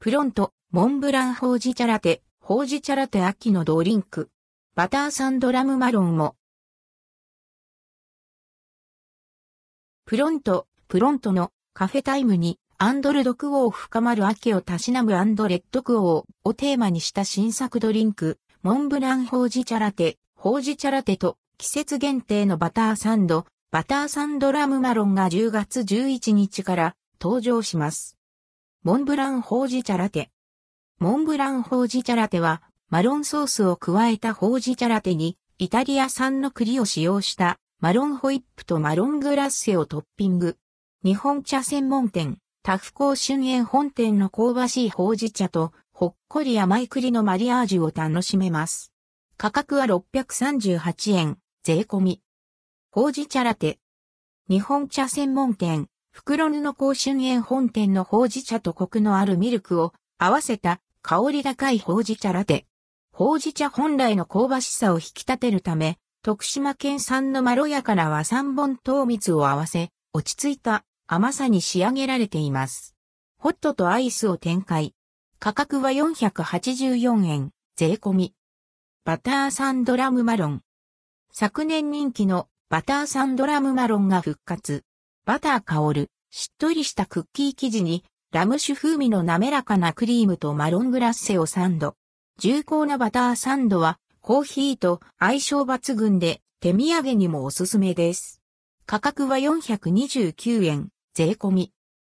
プロント、モンブランほうじ茶ラテ、ほうじ茶ラテ秋のドリンク。バターサンドラムマロンも。プロント、プロントのカフェタイムにアンドルドクオー深まる秋をたしなむアンドレッドクオーをテーマにした新作ドリンク、モンブランほうじ茶ラテ、ほうじ茶ラテと季節限定のバターサンド、バターサンドラムマロンが10月11日から登場します。モンブランほうじ茶ラテ。モンブランほうじ茶ラテは、マロンソースを加えたほうじ茶ラテに、イタリア産の栗を使用したマロンホイップとマロングラッセをトッピング。日本茶専門店、タフコー春園本店の香ばしいほうじ茶と、ほっこり甘い栗のマリアージュを楽しめます。価格は638円、税込み。ほうじ茶ラテ。日本茶専門店、袋布甲春園本店のほうじ茶とコクのあるミルクを合わせた香り高いほうじ茶ラテ。ほうじ茶本来の香ばしさを引き立てるため、徳島県産のまろやかな和三本糖蜜を合わせ、落ち着いた甘さに仕上げられています。ホットとアイスを展開。価格は484円、税込み。バターサンドラムマロン。昨年人気のバターサンドラムマロンが復活。バター香る、しっとりしたクッキー生地に、ラム酒風味の滑らかなクリームとマロングラッセをサンド。重厚なバターサンドは、コーヒーと相性抜群で、手土産にもおすすめです。価格は429円、税込み。